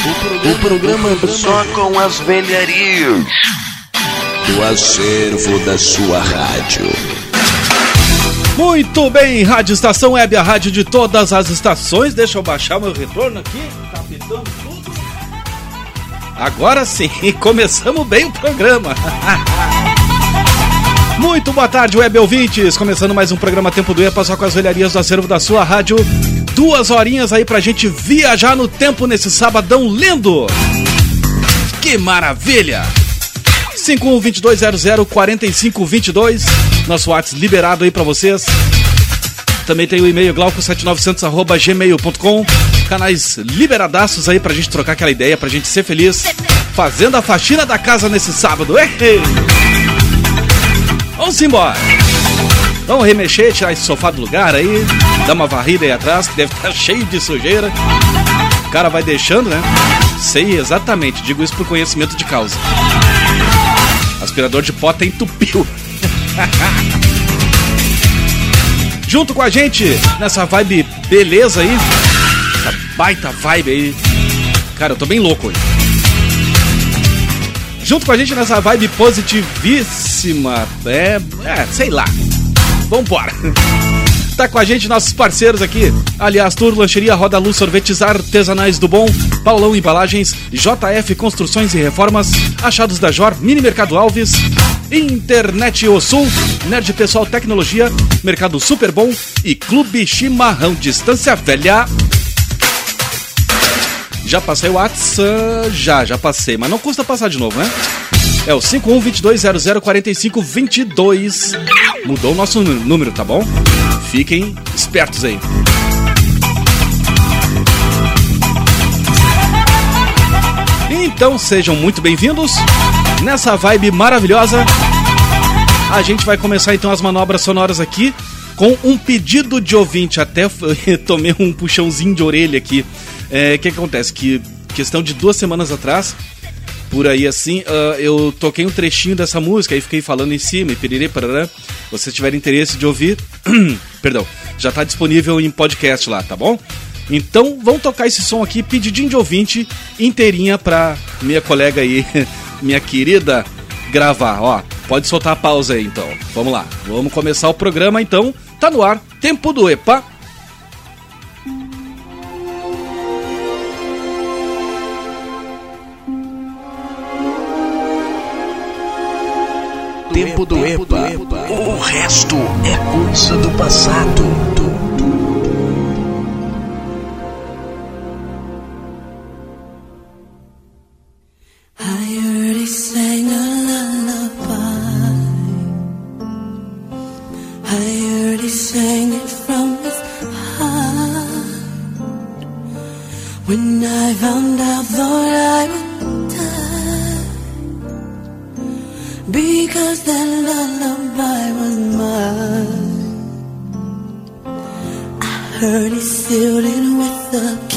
O programa só com as velharias do acervo da sua rádio. Muito bem, Rádio Estação Web, a rádio de todas as estações. Deixa eu baixar meu retorno aqui. Tá pitando tudo. Agora sim, começamos bem o programa. Muito boa tarde, web ouvintes. Começando mais um programa Tempo do EPA, só com as velharias do acervo da sua rádio duas horinhas aí pra gente viajar no tempo nesse sabadão lindo. Que maravilha! 5122004522, nosso WhatsApp liberado aí pra vocês. Também tem o e-mail glauco7900@gmail.com. Canais liberadaços aí pra gente trocar aquela ideia, pra gente ser feliz, fazendo a faxina da casa nesse sábado. Ei! Vamos embora! Vamos remexer, tirar esse sofá do lugar aí, dar uma varrida aí atrás, que deve estar cheio de sujeira. O cara vai deixando, né? Sei exatamente, digo isso por conhecimento de causa. Aspirador de pó até entupiu. Junto com a gente, nessa vibe beleza aí, essa baita vibe aí. Cara, eu tô bem louco hoje. Junto com a gente nessa vibe positivíssima, é, é sei lá. Vambora! Tá com a gente nossos parceiros aqui. Aliás, Tour, Lancheria, Roda Luz, Sorvetes Artesanais do Bom, Paulão Embalagens, JF Construções e Reformas, Achados da Jor, Mini Mercado Alves, Internet O Sul, Nerd Pessoal Tecnologia, Mercado Super Bom e Clube Chimarrão Distância Velha. Já passei o WhatsApp? Já, já passei, mas não custa passar de novo, né? É o 5122004522. Mudou o nosso número, tá bom? Fiquem espertos aí. Então sejam muito bem-vindos nessa vibe maravilhosa. A gente vai começar então as manobras sonoras aqui com um pedido de ouvinte. Até tomei um puxãozinho de orelha aqui. O é, que, acontece? Que questão de duas semanas atrás por aí assim, uh, eu toquei um trechinho dessa música e fiquei falando em cima, e piriri, parará. Se você tiver interesse de ouvir, perdão, já está disponível em podcast lá, tá bom? Então, vamos tocar esse som aqui, pedidinho de ouvinte, inteirinha pra minha colega aí, minha querida, gravar. Ó, pode soltar a pausa aí então. Vamos lá, vamos começar o programa então. Tá no ar, tempo do EPA tempo do EPA. O resto é coisa do passado. Sang sang because that I heard he sealed it with a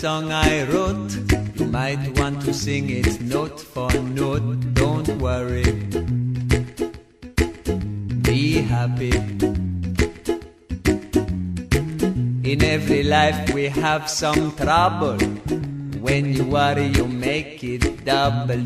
song I wrote. You might want to sing it note for note. Don't worry. Be happy. In every life we have some trouble. When you worry, you make it double.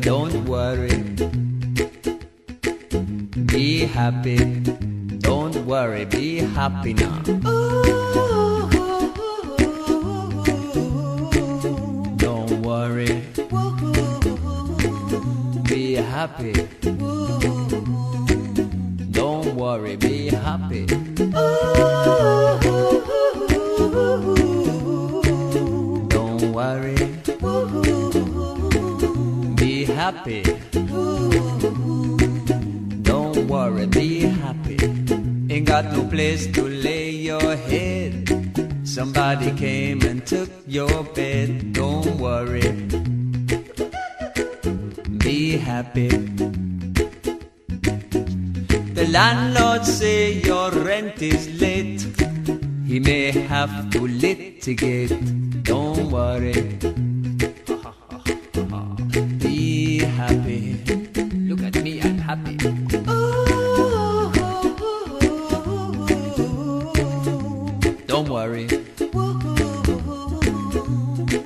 Worry.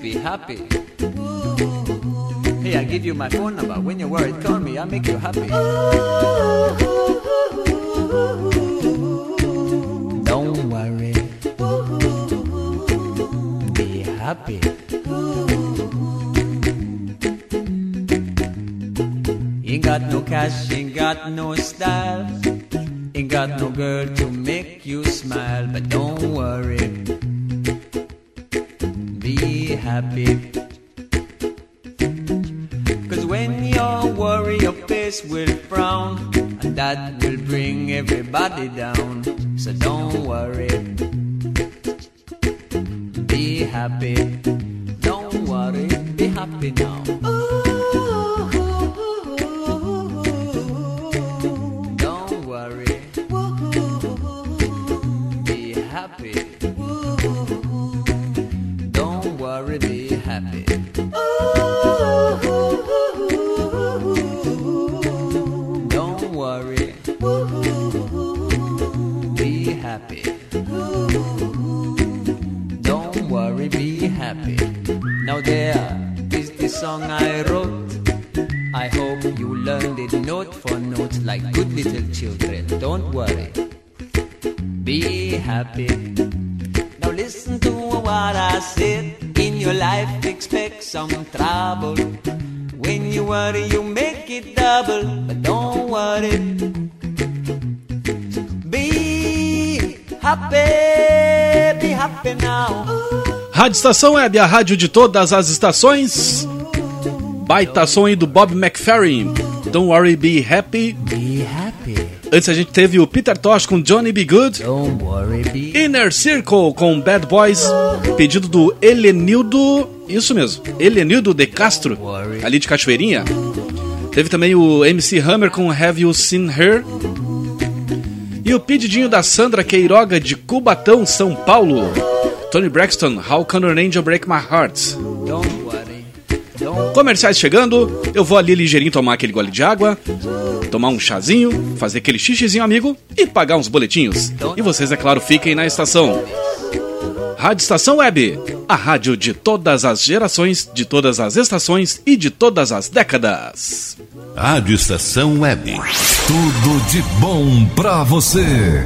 Be happy. Hey, I give you my phone number. When you're worried, call me. I'll make you happy. Don't worry. Be happy. Ain't got no cash, ain't got no style. Ain't got no girl to make you smile, but don't worry. Be happy. Cause when you worry, your face will frown, and that will bring everybody down. Estação Web, a rádio de todas as estações. Baita som aí do Bob McFerrin. Don't worry, be happy. Be happy. Antes a gente teve o Peter Tosh com Johnny Be Good. Don't worry, be Inner Circle com Bad Boys. Pedido do Helenildo. Isso mesmo, Helenildo de Castro, ali de Cachoeirinha. Teve também o MC Hammer com Have You Seen Her? E o pedidinho da Sandra Queiroga de Cubatão, São Paulo. Tony Braxton, How Can an Angel Break My Heart? Comerciais chegando, eu vou ali ligeirinho tomar aquele gole de água, tomar um chazinho, fazer aquele xixizinho amigo e pagar uns boletinhos. E vocês, é claro, fiquem na estação. Rádio Estação Web, a rádio de todas as gerações, de todas as estações e de todas as décadas. Rádio Estação Web. Tudo de bom pra você.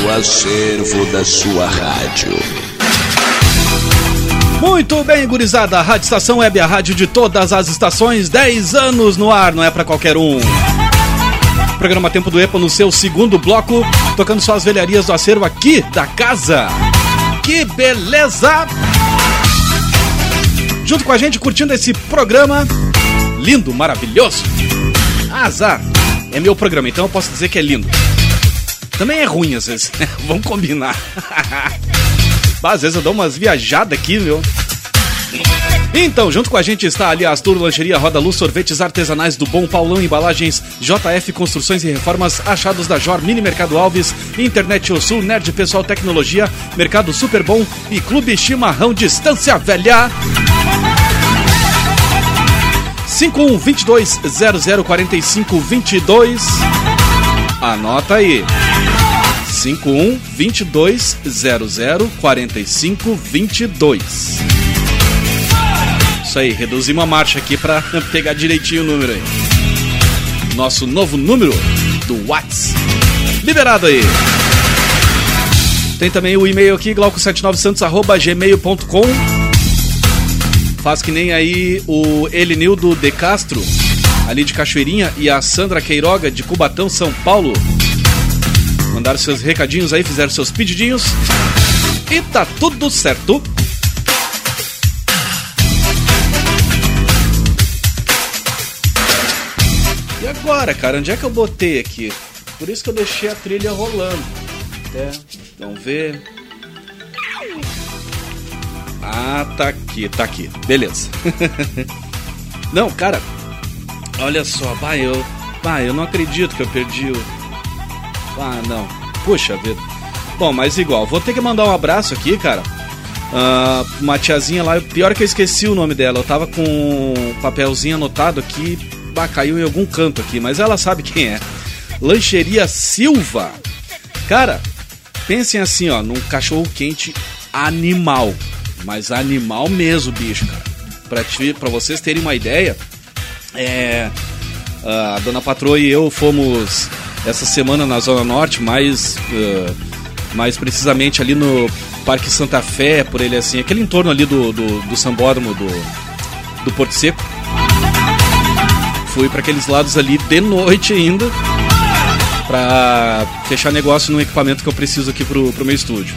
do acervo da sua rádio. Muito bem, gurizada. Rádio Estação Web, a rádio de todas as estações, 10 anos no ar, não é pra qualquer um. Programa Tempo do EPA no seu segundo bloco, tocando só as velharias do acervo aqui da casa. Que beleza! Junto com a gente, curtindo esse programa lindo, maravilhoso. Azar. É meu programa, então eu posso dizer que é lindo. Também é ruim às vezes, né? Vamos combinar. Bah, Às vezes eu dou umas viajadas aqui, meu. Então, junto com a gente está ali a Astur Lancheria Roda Luz, sorvetes artesanais do Bom Paulão Embalagens, JF Construções e Reformas, Achados da Jor, Mini Mercado Alves, Internet O Sul, Nerd Pessoal Tecnologia, Mercado Super Bom e Clube Chimarrão Distância Velha. 5122 004522 Anota aí. 51 22 00 45 22. Isso aí, reduzimos a marcha aqui pra pegar direitinho o número aí. Nosso novo número do Whats. Liberado aí. Tem também o e-mail aqui, glauco79santos.gmail.com Faz que nem aí o Elinildo de Castro, ali de Cachoeirinha, e a Sandra Queiroga, de Cubatão, São Paulo. Mandaram seus recadinhos aí, fizeram seus pedidinhos. E tá tudo certo. E agora, cara, onde é que eu botei aqui? Por isso que eu deixei a trilha rolando. É. Vamos ver. Ah, tá aqui, tá aqui. Beleza. não, cara, olha só, vai, eu. Vai, eu não acredito que eu perdi o. Ah, não. Puxa vida. Bom, mas igual, vou ter que mandar um abraço aqui, cara. Ah, uma tiazinha lá, pior que eu esqueci o nome dela. Eu tava com um papelzinho anotado aqui, bah, caiu em algum canto aqui, mas ela sabe quem é. Lancheria Silva. Cara, pensem assim, ó, num cachorro quente animal. Mas animal mesmo, bicho, cara. Pra, ti, pra vocês terem uma ideia, é. A dona patroa e eu fomos essa semana na Zona Norte, mais, uh, mais precisamente ali no Parque Santa Fé, por ele assim, aquele entorno ali do, do, do Sambódromo do, do Porto Seco. Fui para aqueles lados ali de noite ainda, pra fechar negócio num equipamento que eu preciso aqui pro, pro meu estúdio.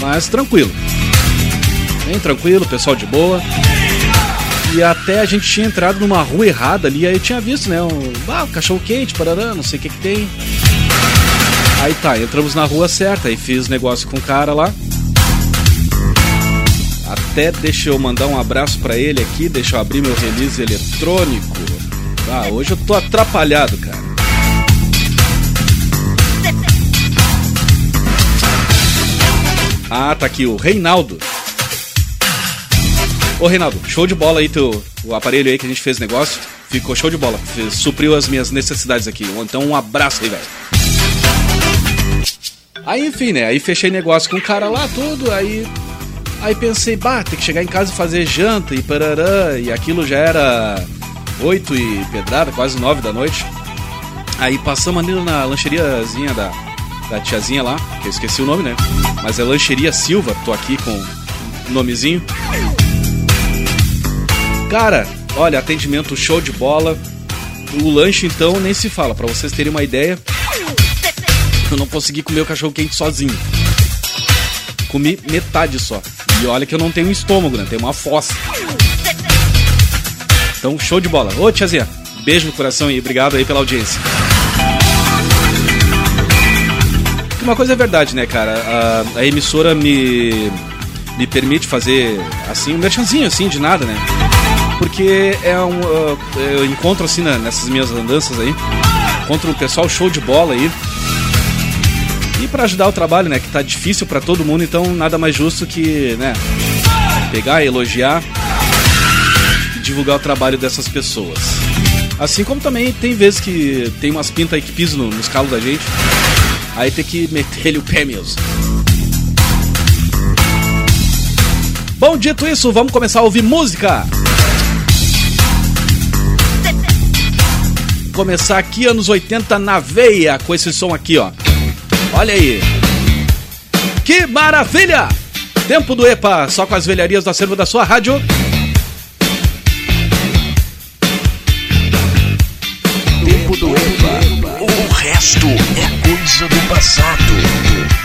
Mas tranquilo. Bem tranquilo, pessoal de boa. E até a gente tinha entrado numa rua errada ali, aí eu tinha visto, né? Um, ah, um cachorro quente, parará, não sei o que que tem. Aí tá, entramos na rua certa, aí fiz negócio com o cara lá. Até deixa eu mandar um abraço pra ele aqui, deixa eu abrir meu release eletrônico. Ah, hoje eu tô atrapalhado, cara. Ah, tá aqui o Reinaldo. Ô Reinaldo, show de bola aí teu, o aparelho aí que a gente fez negócio. Ficou show de bola. Fez- supriu as minhas necessidades aqui. Então um abraço aí, velho. Aí enfim, né? Aí fechei negócio com o cara lá, tudo. Aí aí pensei, bah, tem que chegar em casa e fazer janta e parará. E aquilo já era oito e pedrada, quase nove da noite. Aí passamos ali na lancheriazinha da, da tiazinha lá, que eu esqueci o nome, né? Mas é Lancheria Silva, tô aqui com o nomezinho. Cara, olha, atendimento show de bola. O lanche, então, nem se fala. Pra vocês terem uma ideia, eu não consegui comer o cachorro quente sozinho. Comi metade só. E olha que eu não tenho estômago, né? Tenho uma fossa. Então, show de bola. Ô, tiazinha, beijo no coração e obrigado aí pela audiência. Uma coisa é verdade, né, cara? A, a emissora me, me permite fazer, assim, um merchanzinho, assim, de nada, né? Porque é um. uh, eu encontro, assim, na- nessas minhas andanças aí, encontro um pessoal show de bola aí. E pra ajudar o trabalho, né, que tá difícil pra todo mundo, então nada mais justo que, né, pegar, elogiar e divulgar o trabalho dessas pessoas. Assim como também tem vezes que tem umas pintas aí que pisam no- nos calos da gente. Aí tem que meter-lhe o pé mesmo. Bom, dito isso, vamos começar a ouvir música. Começar aqui anos 80 na veia com esse som aqui, ó. Olha aí. Que maravilha! Tempo do EPA, só com as velharias do acervo da sua rádio. Tempo do EPA. O resto é coisa do passado.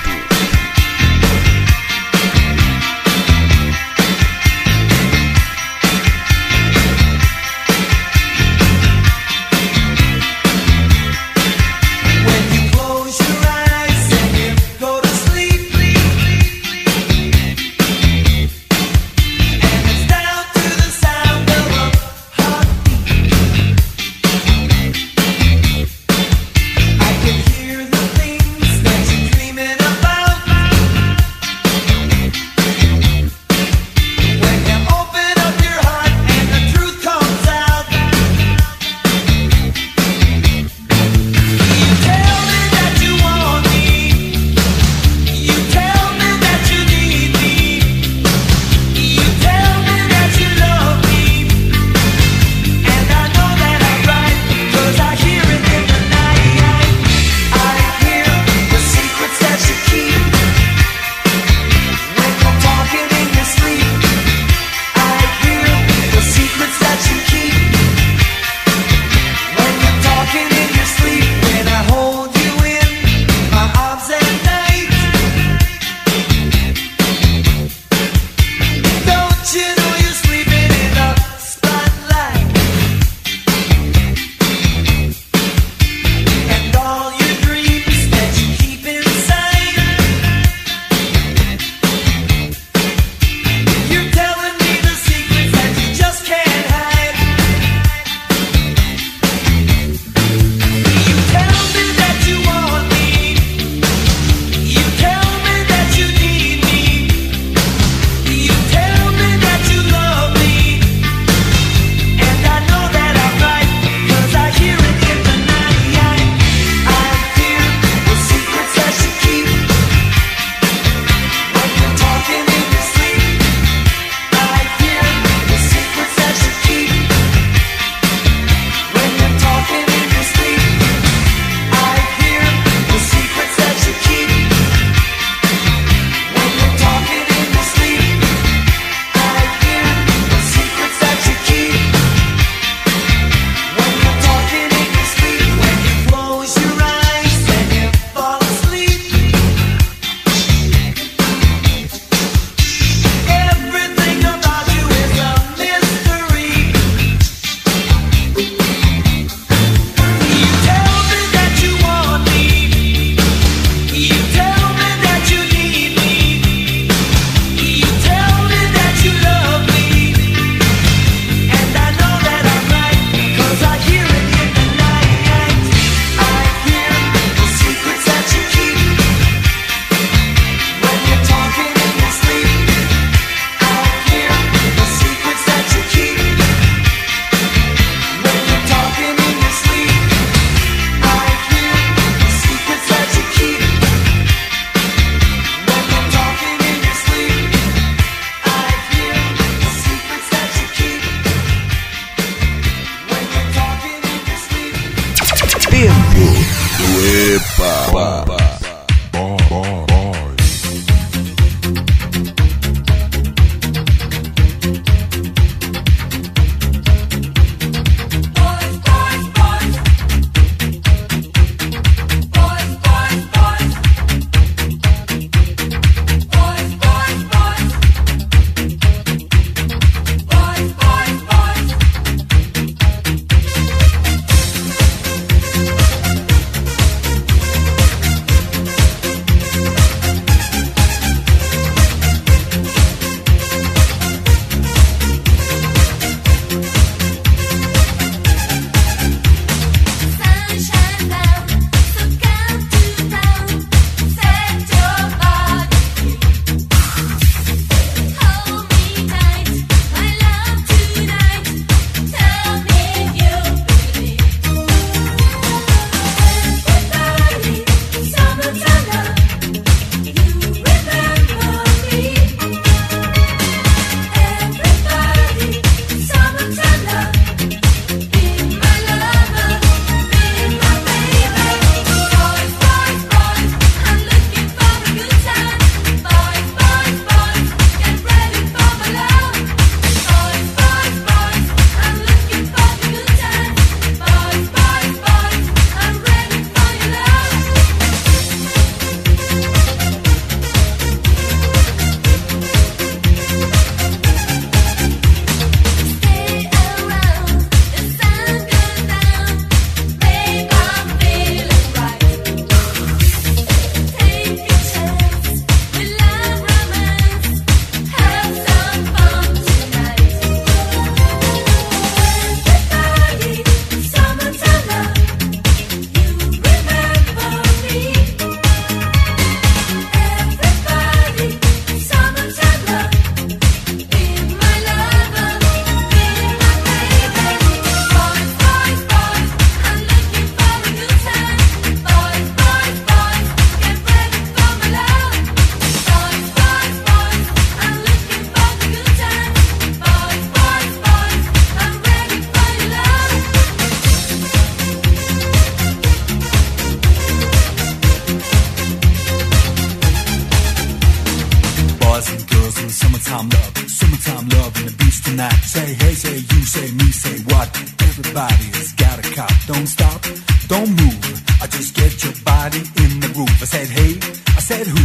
Summertime love, summertime love and the beach tonight. Say hey, say you, say me, say what? Everybody has got a cop. Don't stop, don't move. I just get your body in the groove. I said hey, I said who?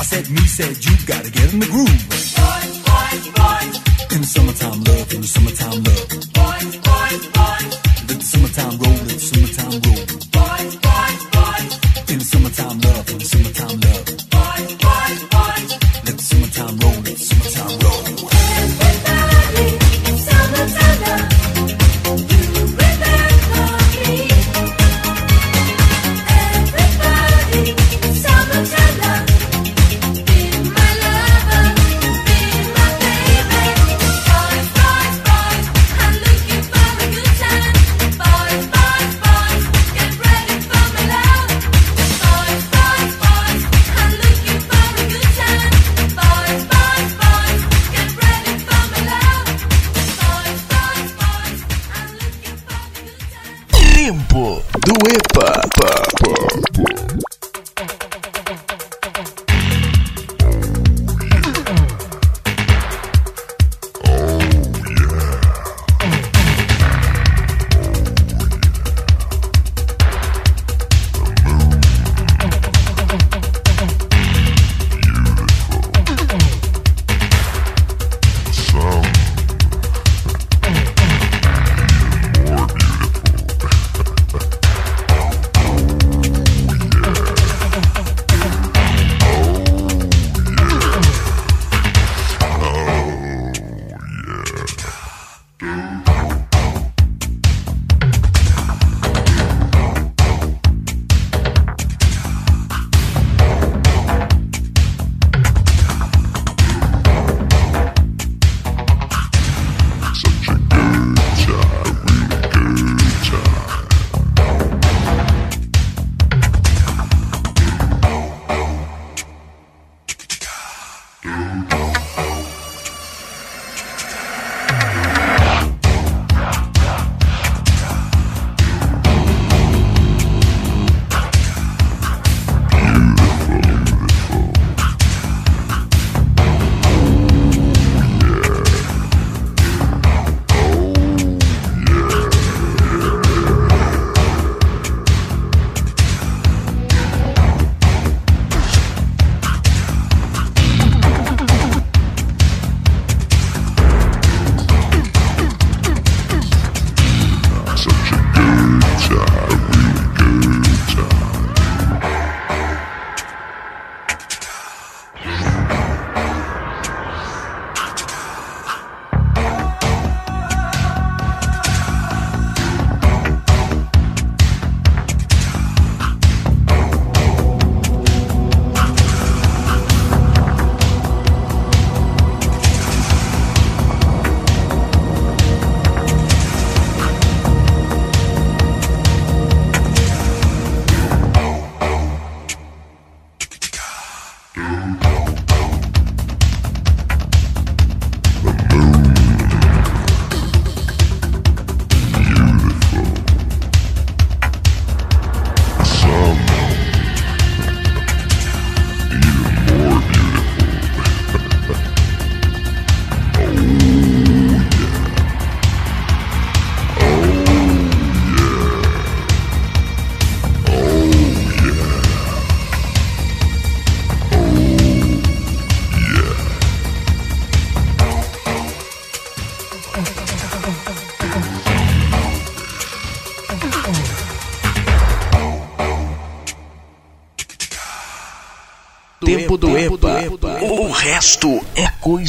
I said me, said you. Gotta get in the groove. Boys, boys, boys, In the summertime love, in the summertime love. boys, boys, boys, Let the summertime roll, let the summertime roll.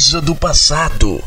Coisa do passado.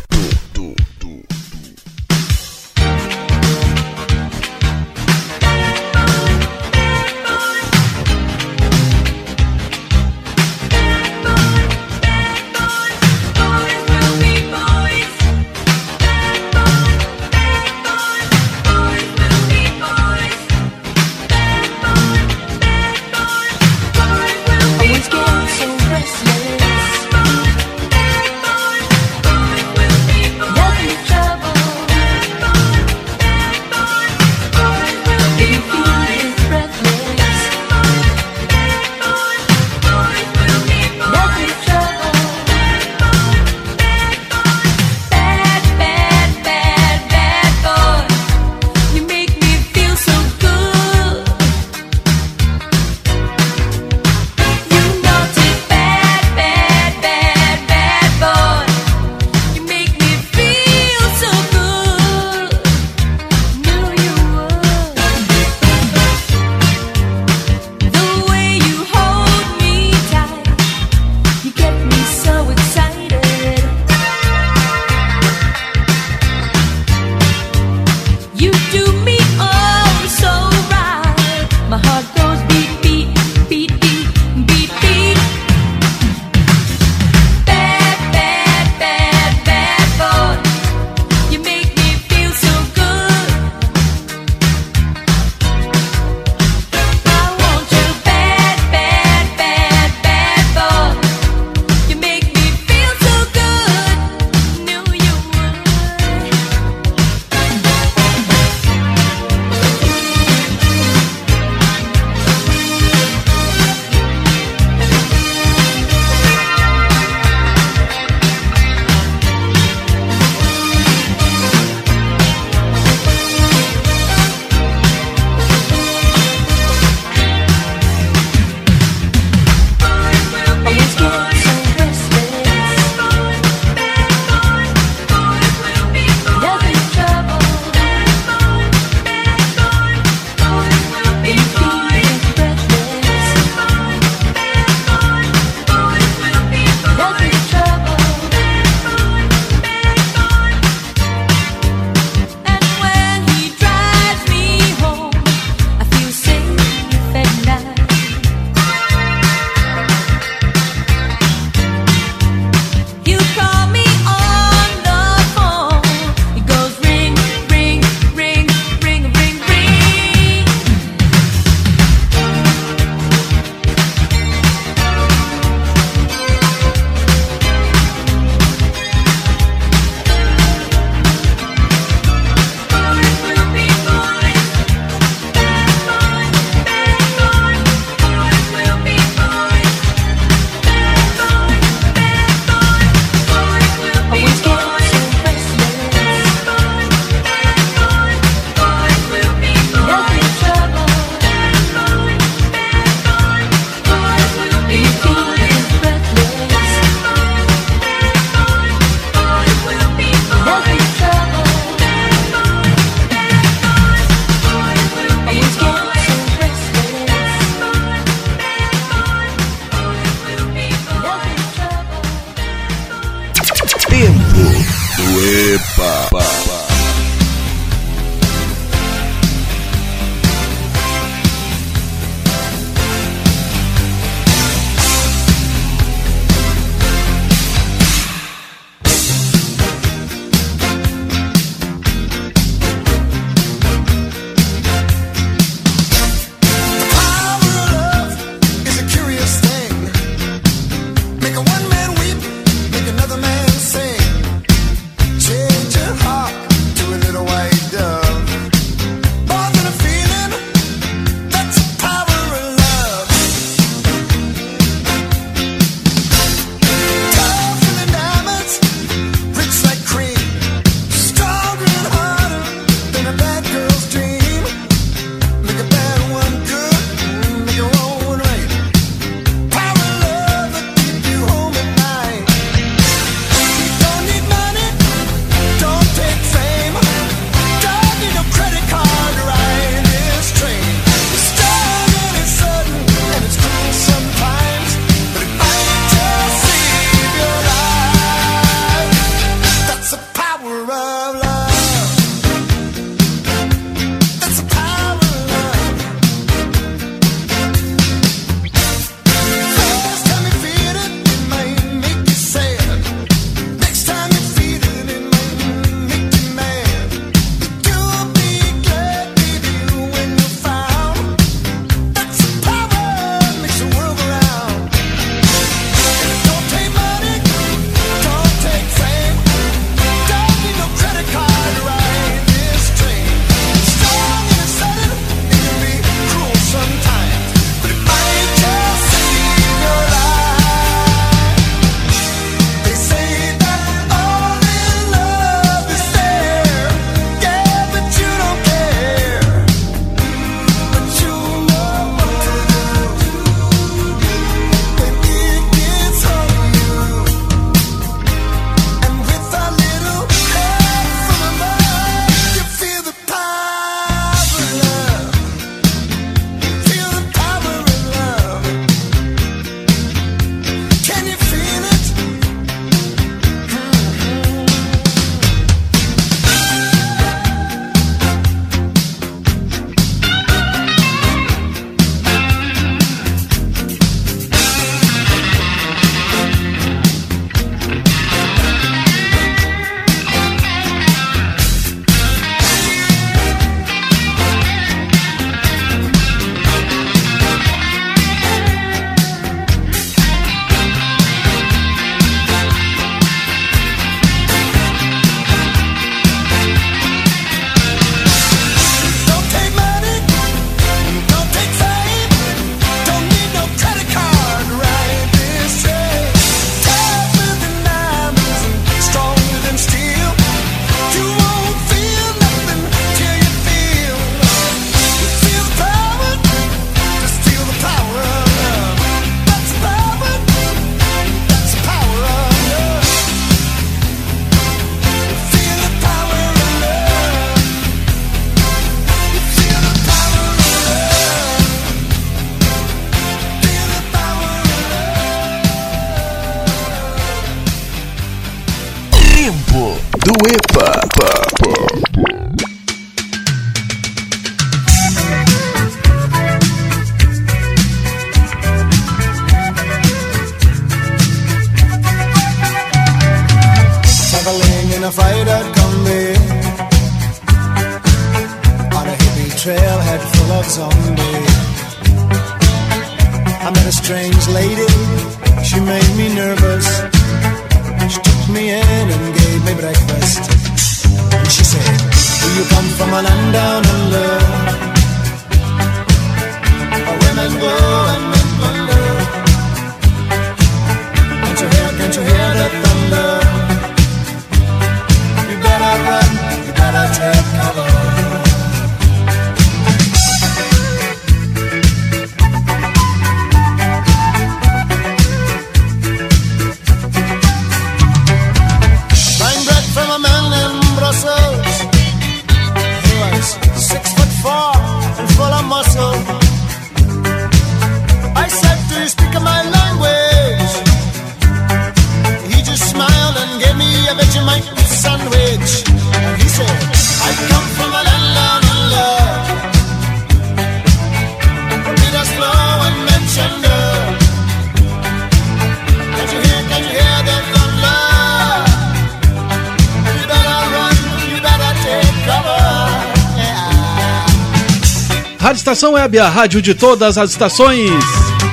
A rádio de todas as estações.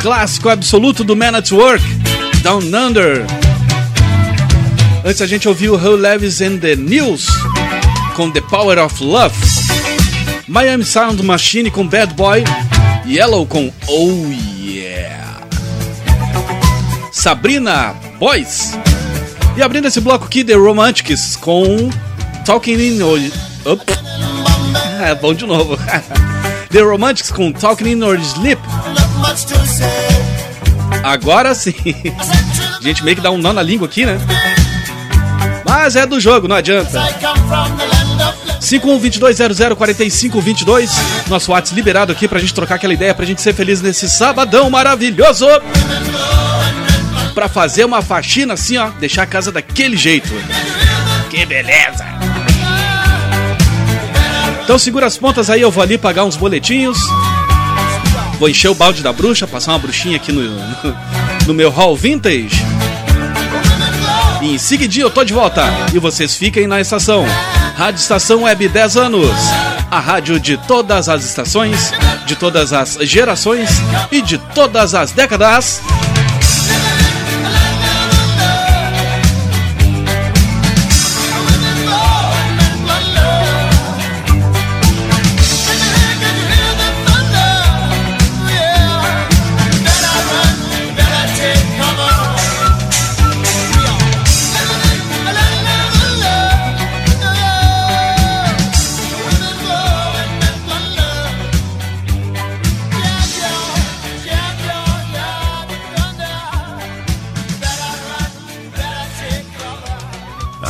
Clássico absoluto do Man at Work, Down Under. Antes a gente ouviu Who Levis and the News com The Power of Love. Miami Sound Machine com Bad Boy. Yellow com Oh Yeah. Sabrina Boys. E abrindo esse bloco aqui, The Romantics com Talking in. Op. É bom de novo. The Romantics com Talking in Your Sleep. Agora sim. A gente meio que dá um nó na língua aqui, né? Mas é do jogo, não adianta. 5122004522. Nosso WhatsApp liberado aqui pra gente trocar aquela ideia, pra gente ser feliz nesse sabadão maravilhoso. Pra fazer uma faxina assim, ó, deixar a casa daquele jeito. Que beleza! Então segura as pontas aí, eu vou ali pagar uns boletinhos. Vou encher o balde da bruxa, passar uma bruxinha aqui no, no, no meu hall vintage. E em seguidinho eu tô de volta. E vocês fiquem na estação. Rádio Estação Web 10 anos. A rádio de todas as estações, de todas as gerações e de todas as décadas.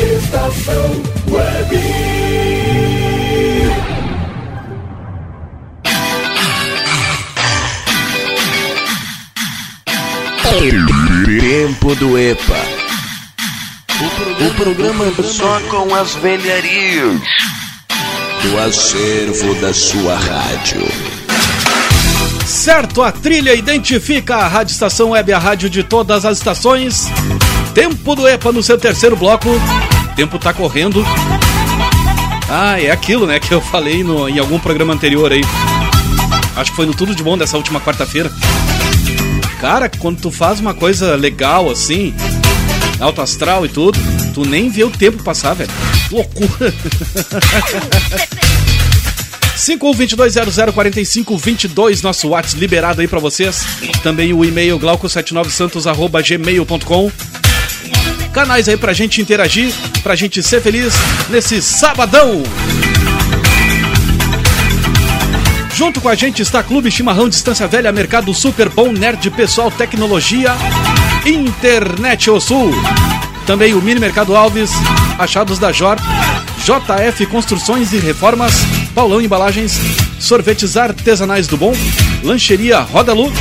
Estação Web. Tempo do EPA. O programa só com as velharias do acervo da sua rádio. Certo, a trilha identifica a Rádio Estação Web, a rádio de todas as estações. Tempo do EPA no seu terceiro bloco. Tempo tá correndo. Ah, é aquilo, né, que eu falei no, em algum programa anterior aí. Acho que foi no Tudo de Bom dessa última quarta-feira. Cara, quando tu faz uma coisa legal assim, alto astral e tudo, tu nem vê o tempo passar, velho. Loucura. 5122004522, nosso WhatsApp liberado aí pra vocês. Também o e-mail glauco79santos@gmail.com. Canais aí pra gente interagir, pra gente ser feliz nesse sabadão. Junto com a gente está Clube Chimarrão Distância Velha, Mercado Super Bom, Nerd Pessoal Tecnologia, Internet O Sul. Também o Mini Mercado Alves, Achados da Jor, JF Construções e Reformas, Paulão Embalagens, Sorvetes Artesanais do Bom, Lancheria Rodalu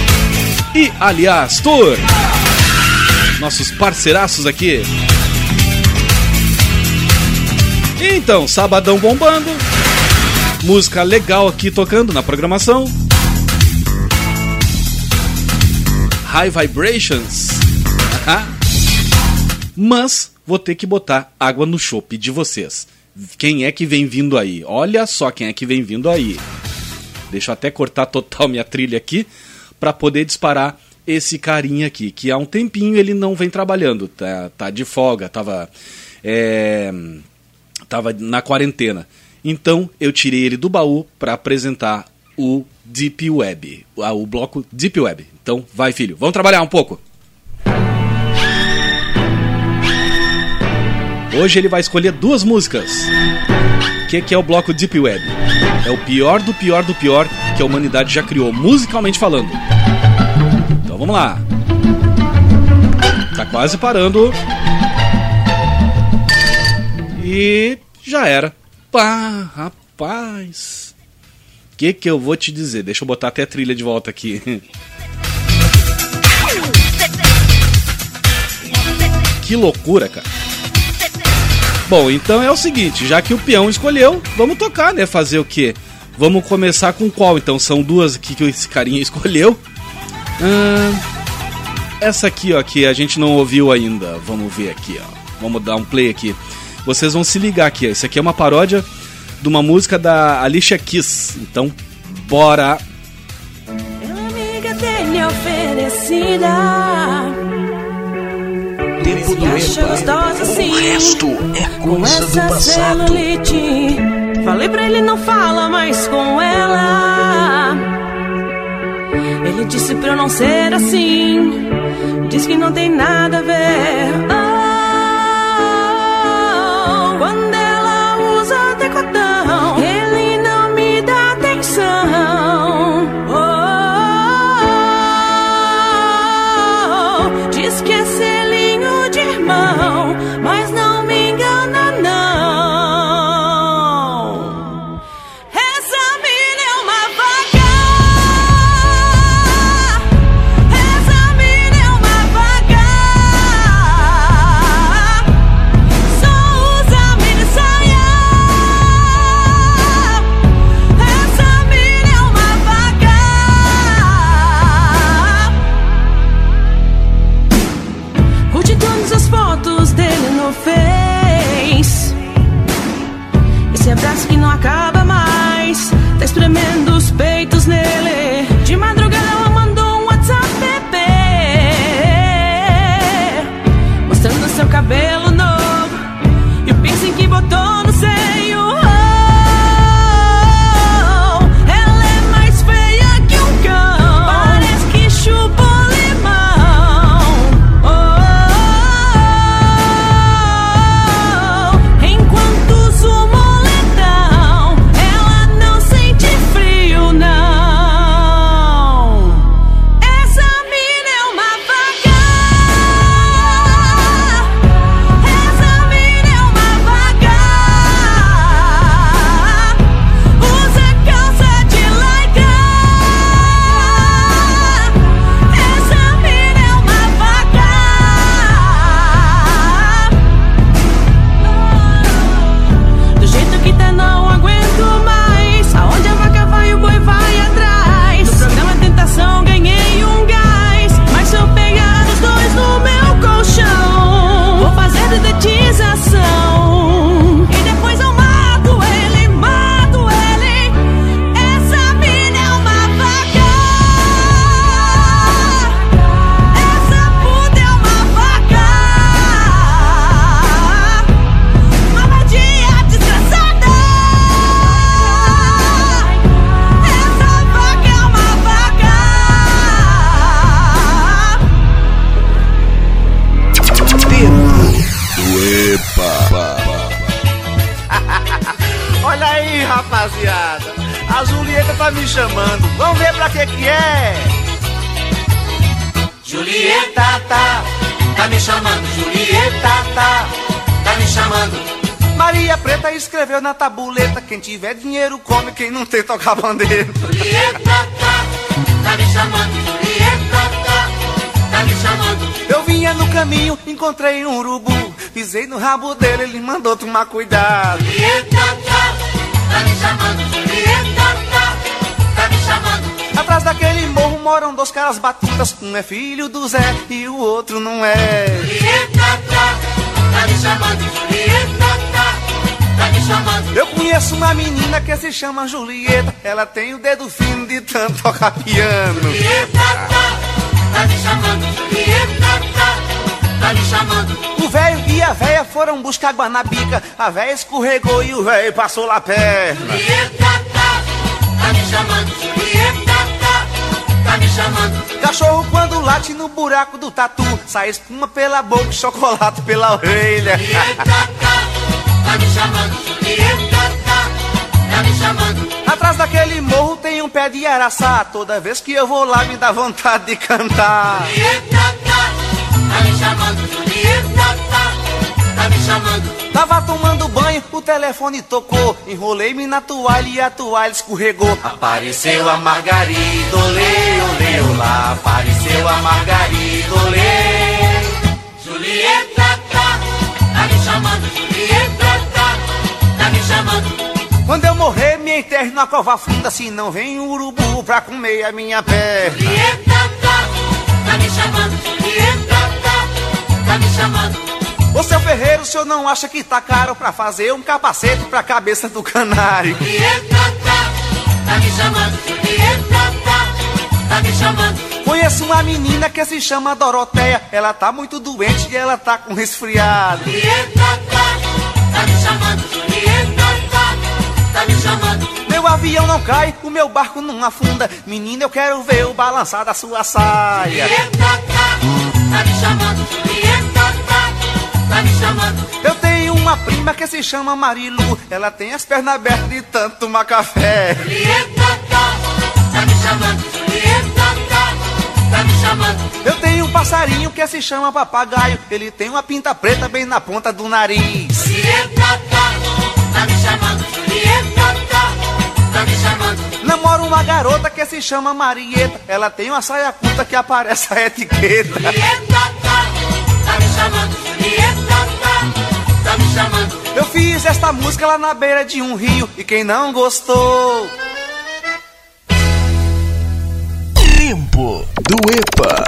e Aliás Tour. Nossos parceiraços aqui. Então, sabadão bombando. Música legal aqui tocando na programação. High Vibrations. Mas vou ter que botar água no chope de vocês. Quem é que vem vindo aí? Olha só quem é que vem vindo aí. Deixa eu até cortar total minha trilha aqui para poder disparar esse carinha aqui, que há um tempinho ele não vem trabalhando, tá, tá de folga, tava é, tava na quarentena. Então eu tirei ele do baú para apresentar o Deep Web, o bloco Deep Web. Então vai, filho, vamos trabalhar um pouco. Hoje ele vai escolher duas músicas. O que, que é o bloco Deep Web? É o pior do pior do pior que a humanidade já criou, musicalmente falando. Vamos lá. Tá quase parando. E já era. Pá, rapaz. Que, que eu vou te dizer? Deixa eu botar até a trilha de volta aqui. Que loucura, cara. Bom, então é o seguinte, já que o peão escolheu, vamos tocar, né? Fazer o quê? Vamos começar com qual? Então são duas aqui que esse carinha escolheu. Ahn, essa aqui, ó, que a gente não ouviu ainda. Vamos ver aqui, ó. Vamos dar um play aqui. Vocês vão se ligar aqui. ó. Isso aqui é uma paródia de uma música da Alicia Keys. Então, bora. amiga dele oferecida. Tempo do gostosa EPA. sim. O resto é Com coisa do passado. celulite. Falei pra ele não fala mais com ela. Ele disse pra eu não ser assim. Diz que não tem nada a ver. Oh, Julieta tá, tá me chamando, Julieta tá, tá me chamando. Maria Preta escreveu na tabuleta: quem tiver dinheiro come, quem não tem toca bandeira. Julieta tá, tá me chamando, Julieta tá, tá me chamando. Eu vinha no caminho, encontrei um urubu. Pisei no rabo dele, ele mandou tomar cuidado. Julieta tá, tá me chamando, Atrás daquele morro moram dois caras batutas. Um é filho do Zé e o outro não é. Tá, tá me chamando, tá, tá me chamando. Eu conheço uma menina que se chama Julieta. Ela tem o dedo fino de tanto tocar piano. Tá, tá me chamando, tá, me chamando. O velho e a véia foram buscar água na bica. A véia escorregou e o velho passou lá perna. Julieta tá, tá me chamando, chamando. Cachorro quando late no buraco do tatu. Sai espuma pela boca chocolate pela orelha. Julieta tá, tá me chamando, Julieta tá, tá me chamando. Atrás daquele morro tem um pé de araçá. Toda vez que eu vou lá me dá vontade de cantar. Julieta tá, tá me chamando, Julieta tá, tá me chamando. Tava tomando banho, o telefone tocou. Enrolei-me na toalha e a toalha escorregou. Apareceu a Margarida, olê, olê, olá. Apareceu a Margarida, olê. Julieta tá, tá me chamando, Julieta tá, tá me chamando. Quando eu morrer, me enterre na cova funda. Se não vem um urubu pra comer a minha perna. Julieta tá, tá me chamando, Julieta tá, tá me chamando. Ô seu ferreiro, o senhor não acha que tá caro pra fazer um capacete pra cabeça do canário? Tá, tá me chamando, tá, tá me chamando. Conheço uma menina que se chama Doroteia. Ela tá muito doente e ela tá com resfriado. Tá, tá me chamando, tá, tá me chamando. Meu avião não cai, o meu barco não afunda. Menina, eu quero ver o balançar da sua saia. Tá, tá me chamando, tá, tá me chamando. Eu tenho uma prima que se chama Marilu. Ela tem as pernas abertas de tanto tomar café. Julieta tá, tá me chamando, Julieta tá, tá me chamando. Eu tenho um passarinho que se chama papagaio. Ele tem uma pinta preta bem na ponta do nariz. Julieta tá, tá me chamando, Julieta tá, me chamando. Namoro uma garota que se chama Marieta. Ela tem uma saia curta que aparece a etiqueta. Julieta tá, tá me chamando, chamando. Eu fiz esta música lá na beira de um rio. E quem não gostou. Tempo do EPA.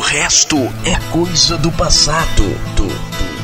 O resto é coisa do passado. Do-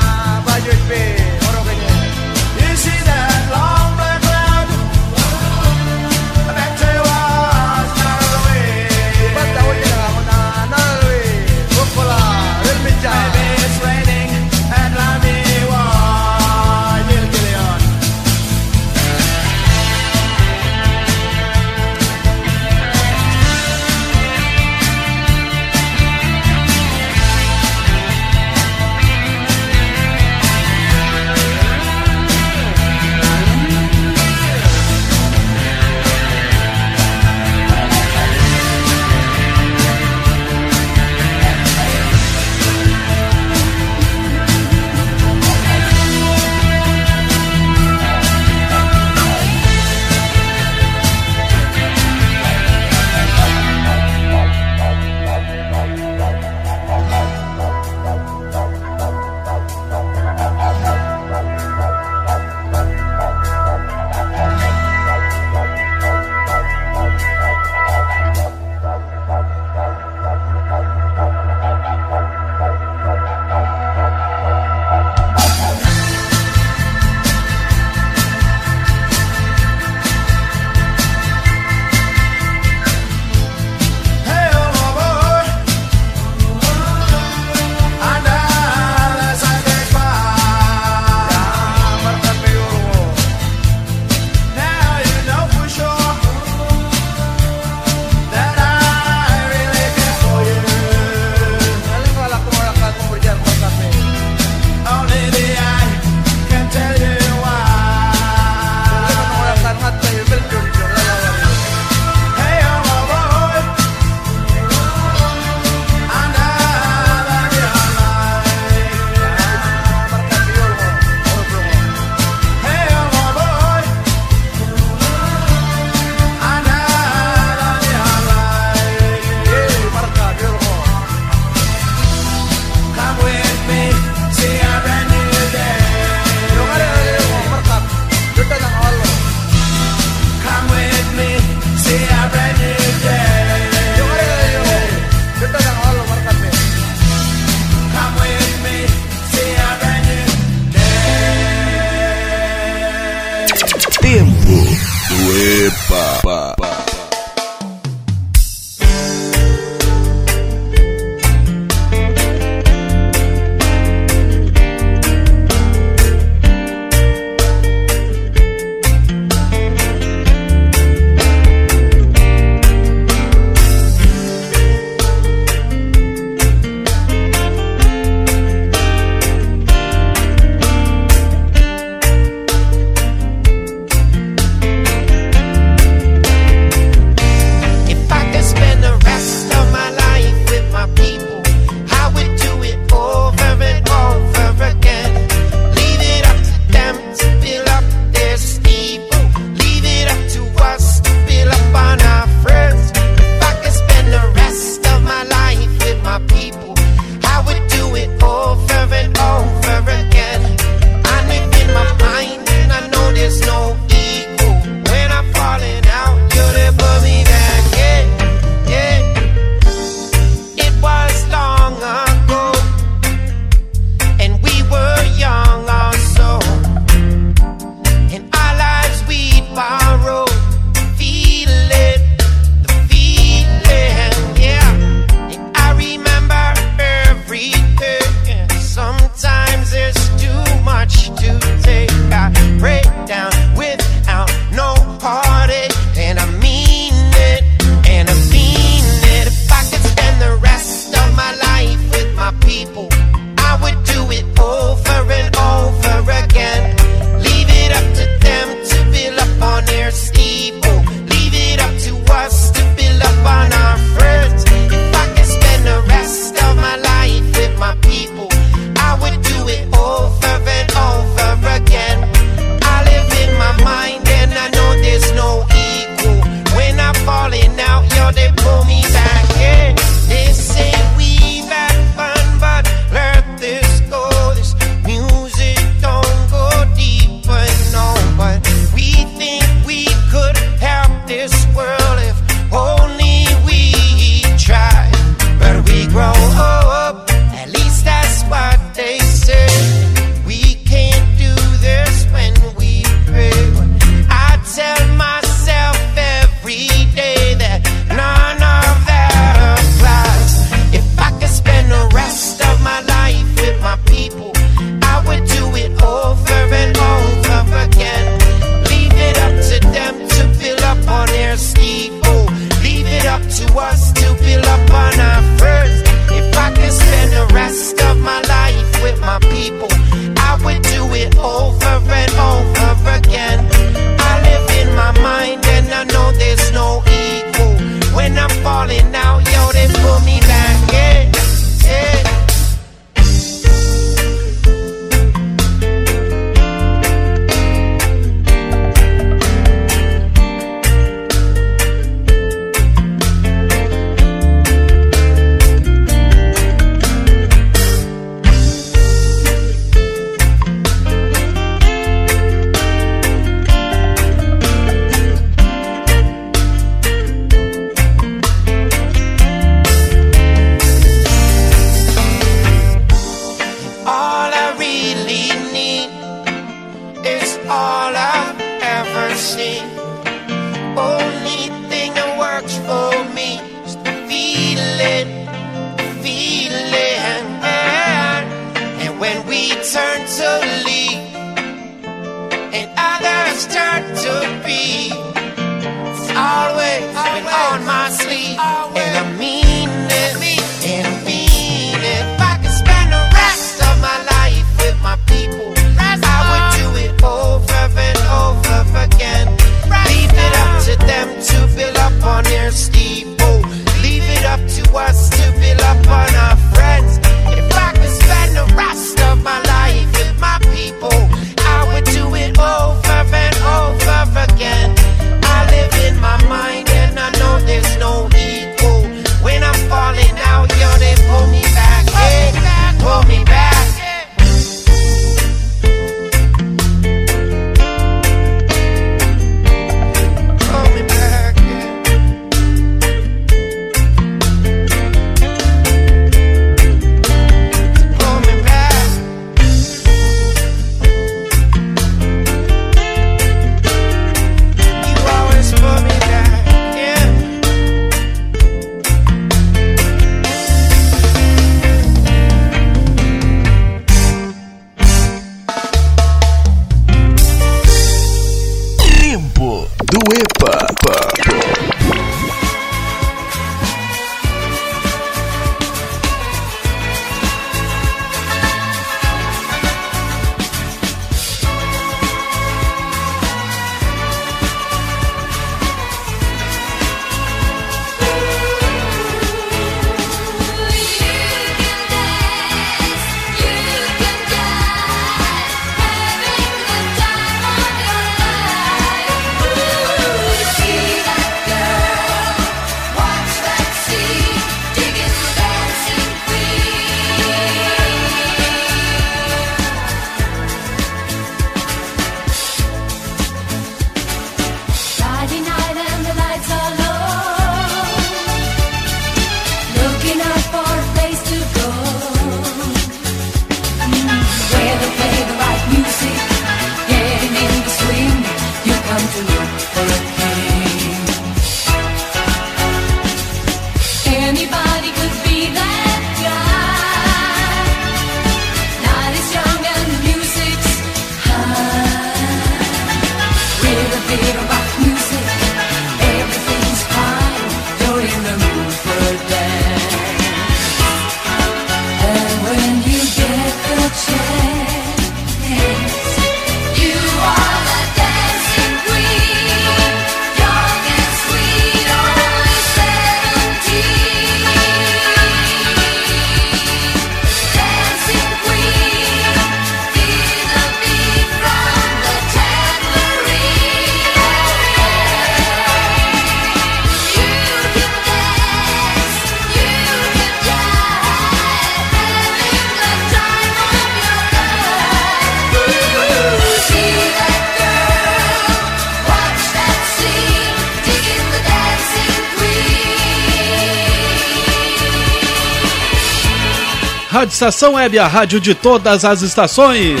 Estação Web, a rádio de todas as estações.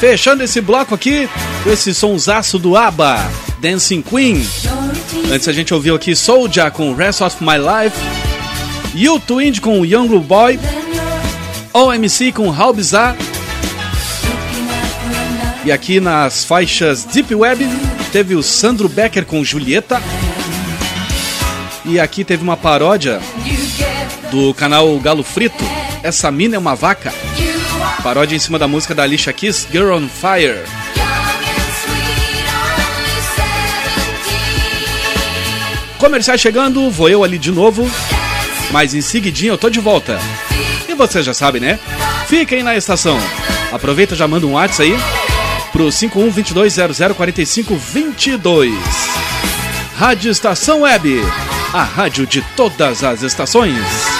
Fechando esse bloco aqui com esse sonsaço do ABBA, Dancing Queen. Antes a gente ouviu aqui Soulja com Rest of My Life, You com Young Boy, OMC com How Bizarre. E aqui nas faixas Deep Web teve o Sandro Becker com Julieta. E aqui teve uma paródia do canal Galo Frito. Essa mina é uma vaca. Paródia em cima da música da Alicia Keys, Girl on Fire. Comerciais chegando, vou eu ali de novo. Mas em seguidinho eu tô de volta. E você já sabe, né? Fiquem na estação. Aproveita já manda um WhatsApp aí pro 5122004522. Rádio Estação Web, a rádio de todas as estações.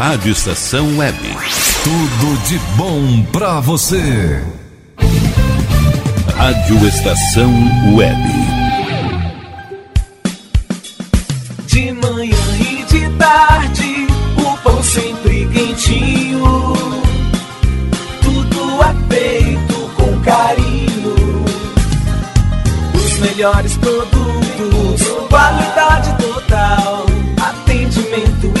Rádio Estação Web. Tudo de bom pra você. Rádio Estação Web. De manhã e de tarde, o pão sempre quentinho. Tudo é feito com carinho. Os melhores produtos, qualidade total, atendimento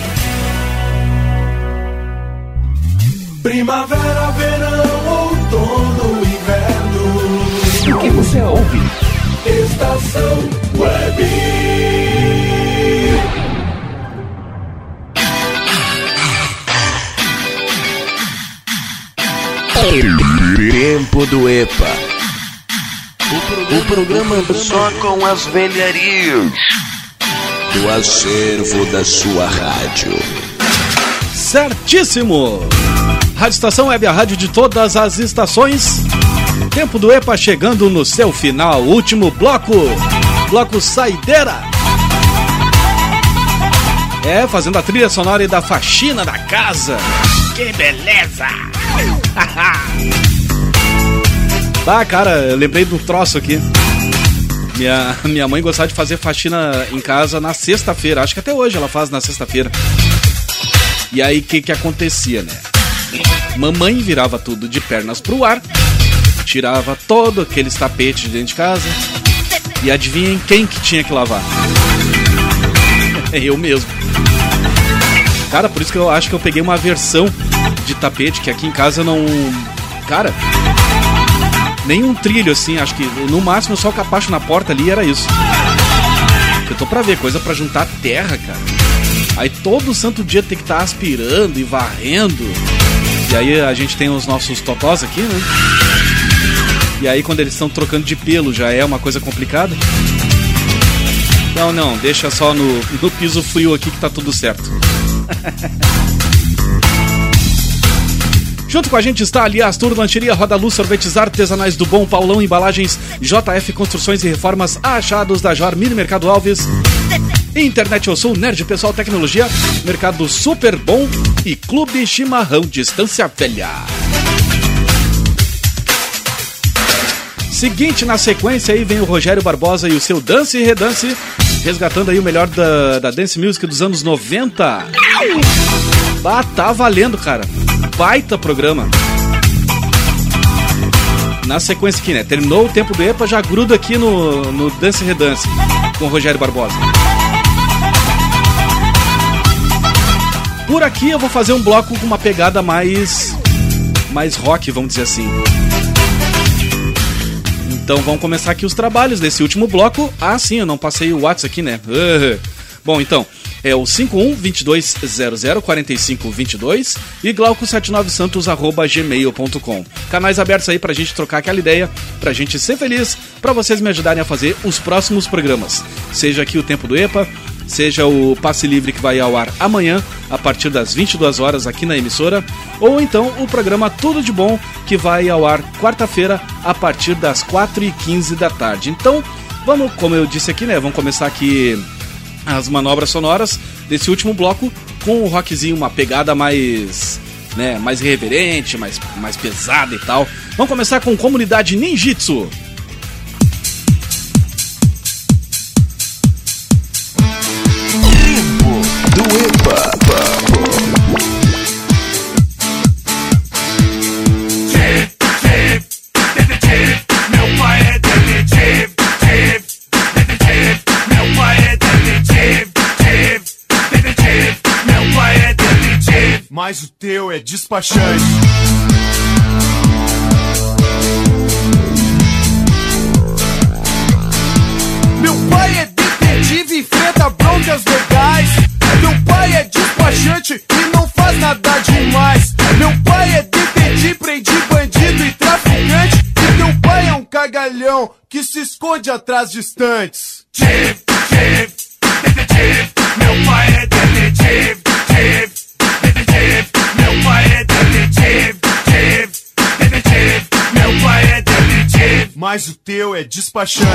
Primavera, verão, outono, inverno. O que você ouve? Estação Web. Tempo do EPA. O programa só com as velharias do acervo da sua rádio. Certíssimo! Rádio Estação Web, a rádio de todas as estações. Tempo do EPA chegando no seu final, último bloco. Bloco Saideira. É, fazendo a trilha sonora e da faxina da casa. Que beleza! bah, cara, eu lembrei um troço aqui. Minha, minha mãe gostava de fazer faxina em casa na sexta-feira. Acho que até hoje ela faz na sexta-feira. E aí, o que que acontecia, né? Mamãe virava tudo de pernas pro ar, tirava todo aqueles tapetes de dentro de casa. E adivinhem quem que tinha que lavar? É eu mesmo. Cara, por isso que eu acho que eu peguei uma versão de tapete que aqui em casa não. Cara, nenhum trilho assim, acho que no máximo só o capacho na porta ali era isso. Eu tô pra ver, coisa pra juntar terra, cara. Aí todo santo dia tem que estar aspirando e varrendo. E aí a gente tem os nossos totós aqui, né? E aí quando eles estão trocando de pelo já é uma coisa complicada. Não, não, deixa só no, no piso frio aqui que tá tudo certo. Junto com a gente está ali Astur Lancheria Roda Luz Sorvetes Artesanais do Bom Paulão Embalagens JF Construções e Reformas Achados da Jor Mini Mercado Alves Internet Eu Sul Nerd Pessoal Tecnologia Mercado Super Bom e Clube Chimarrão Distância Velha Seguinte, na sequência aí vem o Rogério Barbosa e o seu Dance e Redance Resgatando aí o melhor da, da Dance Music dos anos 90 Ah, tá valendo, cara baita programa. Na sequência aqui, né? Terminou o tempo do EPA, já gruda aqui no, no Dance Redance com o Rogério Barbosa. Por aqui eu vou fazer um bloco com uma pegada mais. mais rock, vamos dizer assim. Então vamos começar aqui os trabalhos desse último bloco. Ah, sim, eu não passei o WhatsApp aqui, né? Uh. Bom, então, é o 51 2200 4522 e glauco79santos arroba gmail.com. Canais abertos aí pra gente trocar aquela ideia, pra gente ser feliz, pra vocês me ajudarem a fazer os próximos programas. Seja aqui o Tempo do EPA, seja o Passe Livre que vai ao ar amanhã, a partir das 22 horas aqui na emissora, ou então o programa Tudo de Bom, que vai ao ar quarta-feira, a partir das 4h15 da tarde. Então, vamos, como eu disse aqui, né, vamos começar aqui as manobras sonoras desse último bloco com o rockzinho, uma pegada mais, né, mais irreverente, mais, mais pesada e tal. Vamos começar com Comunidade Ninjitsu. Mas o teu é despachante. Meu pai é detetive e enfrenta broncas legais. Meu pai é despachante e não faz nada demais. Meu pai é detetive, prende bandido e traficante. E teu pai é um cagalhão que se esconde atrás de estantes. Meu pai é detetive, detetive, Mas o teu é despachante.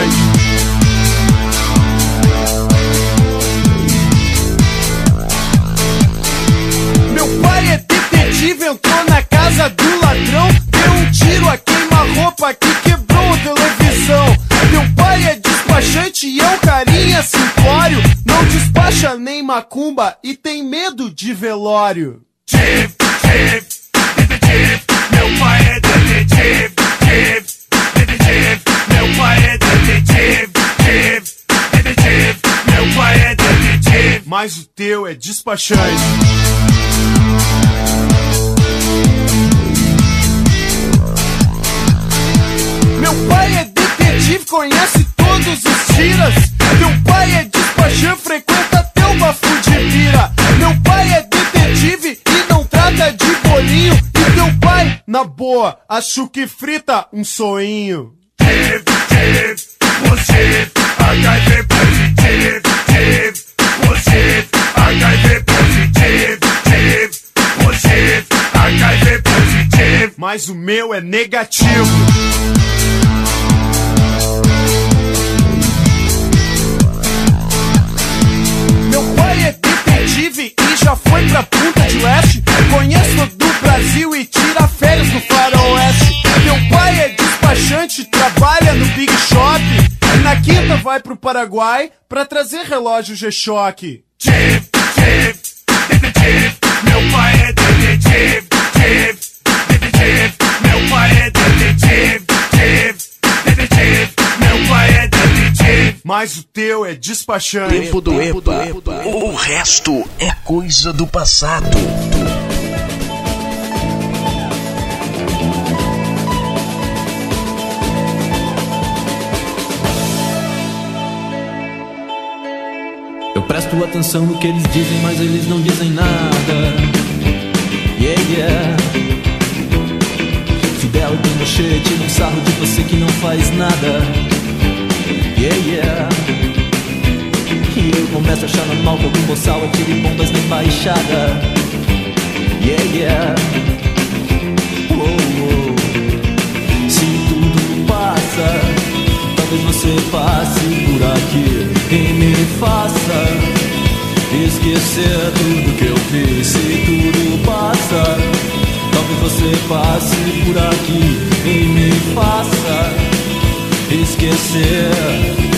Meu pai é detetive, entrou na casa do ladrão, deu um tiro a queima-roupa que quebrou a televisão. Meu pai é despachante e é um carinha simplório, não despacha nem macumba e tem medo de velório. Meu Mas o teu é despachante. Meu pai é detetive, conhece todos os tiras. Meu pai é despachante, frequenta teu bafu de pira. Meu pai é detetive e não trata de bolinho. E teu pai, na boa, acho que frita um soinho. Você, HIV positivo, positivo, HIV positivo, positivo, você, HIV positivo. Mas o meu é negativo. Meu pai é detetive e já foi pra Punta de Leste. Conhece todo o Brasil e tira férias no faroeste. Meu pai é despachante, trabalha no Big Shop. E na quinta vai pro Paraguai pra trazer relógio G-Shock. Meu pai é detetive, detetive, detetive. Meu pai é detetive, detetive, detetive. Meu pai é detetive. Mas o teu é despachante. Tempo do EPA. O resto é coisa do passado. Presto atenção no que eles dizem, mas eles não dizem nada. Yeah, yeah. Fidel Pinochet tiram um sarro de você que não faz nada. Yeah, yeah. E eu começo a achar normal que algum boçal atire bombas na embaixada. Yeah, yeah. Se tudo passa, talvez você passe por aqui e me faça esquecer tudo que eu fiz. Se tudo passa, talvez você passe por aqui e me faça esquecer.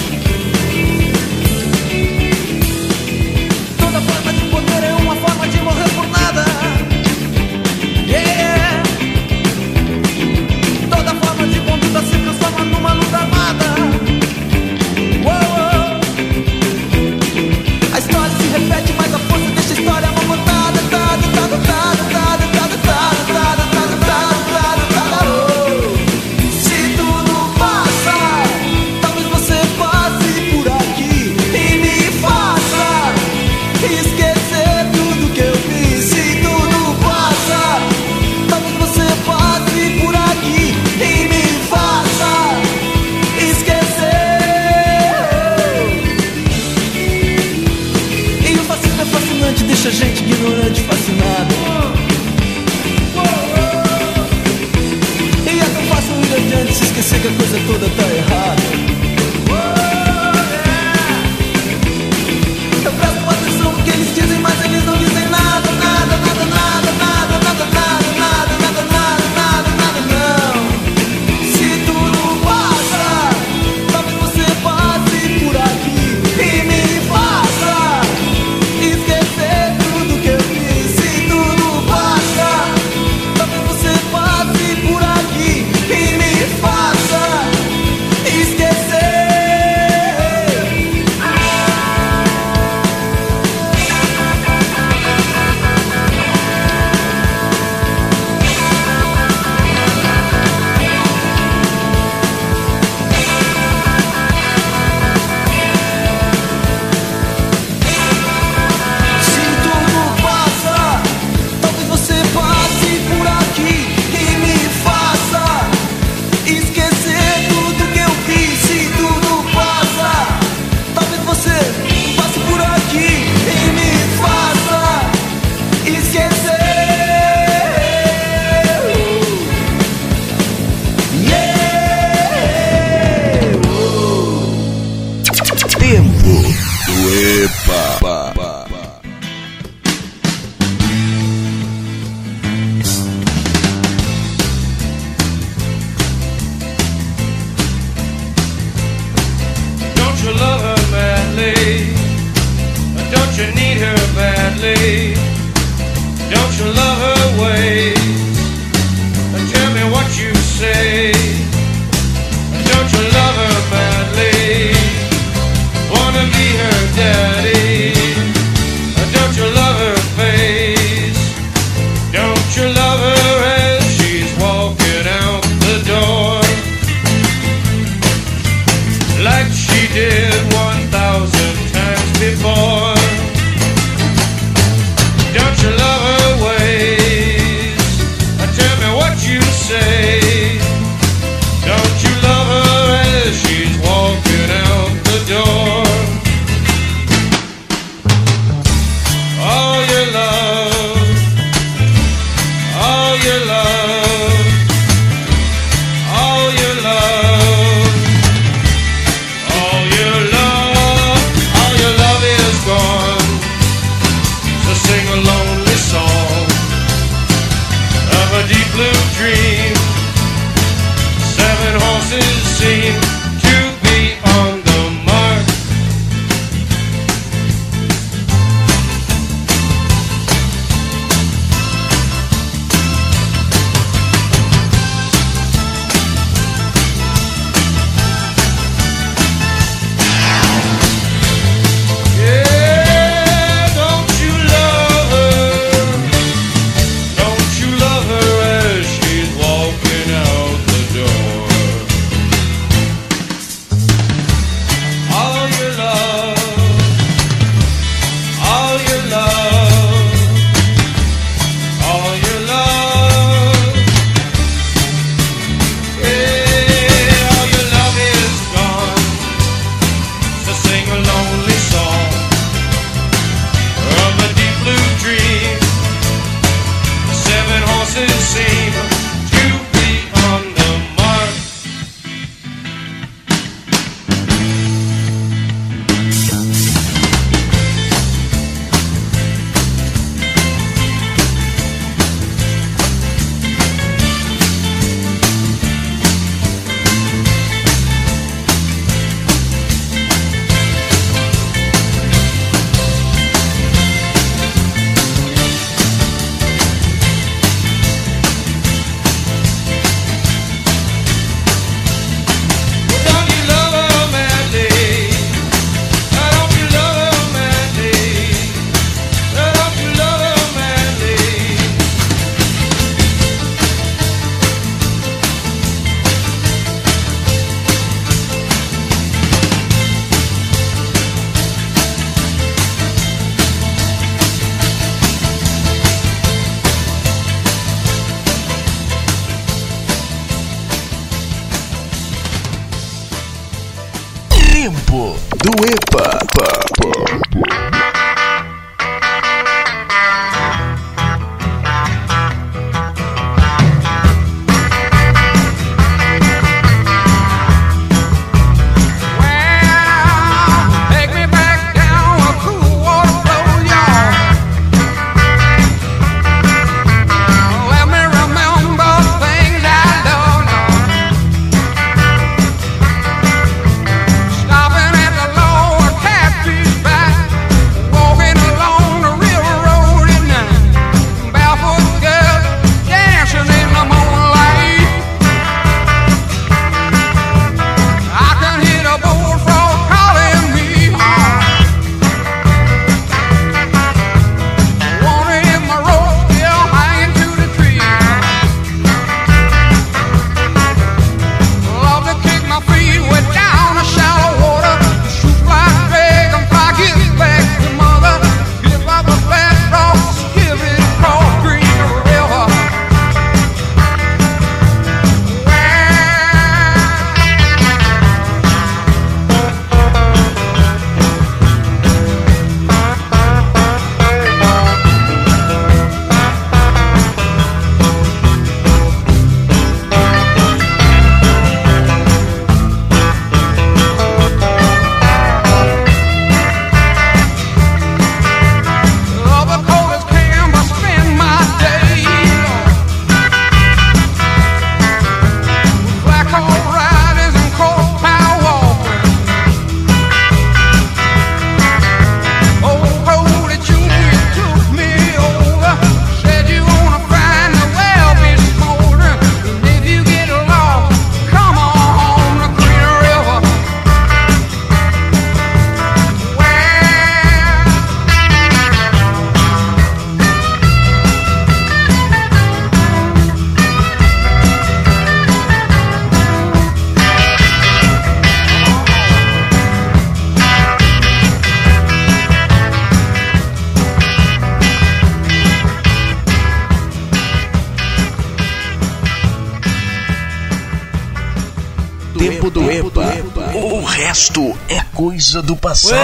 Coisa do passado.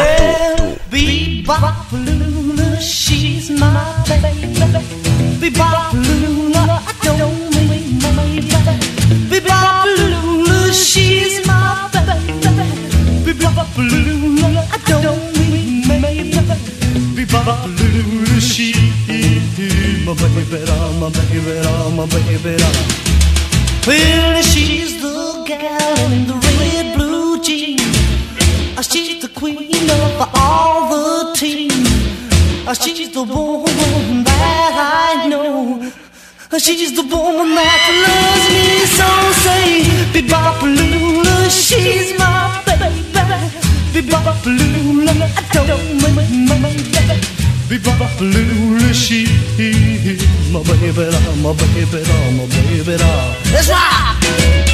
Well, the woman that I know. She's the woman that loves me so. Say, Bebopalula, she's my baby. Bebopalula, I don't mind my baby. Bebopalula, she's my baby, my baby, my baby. Let's rock!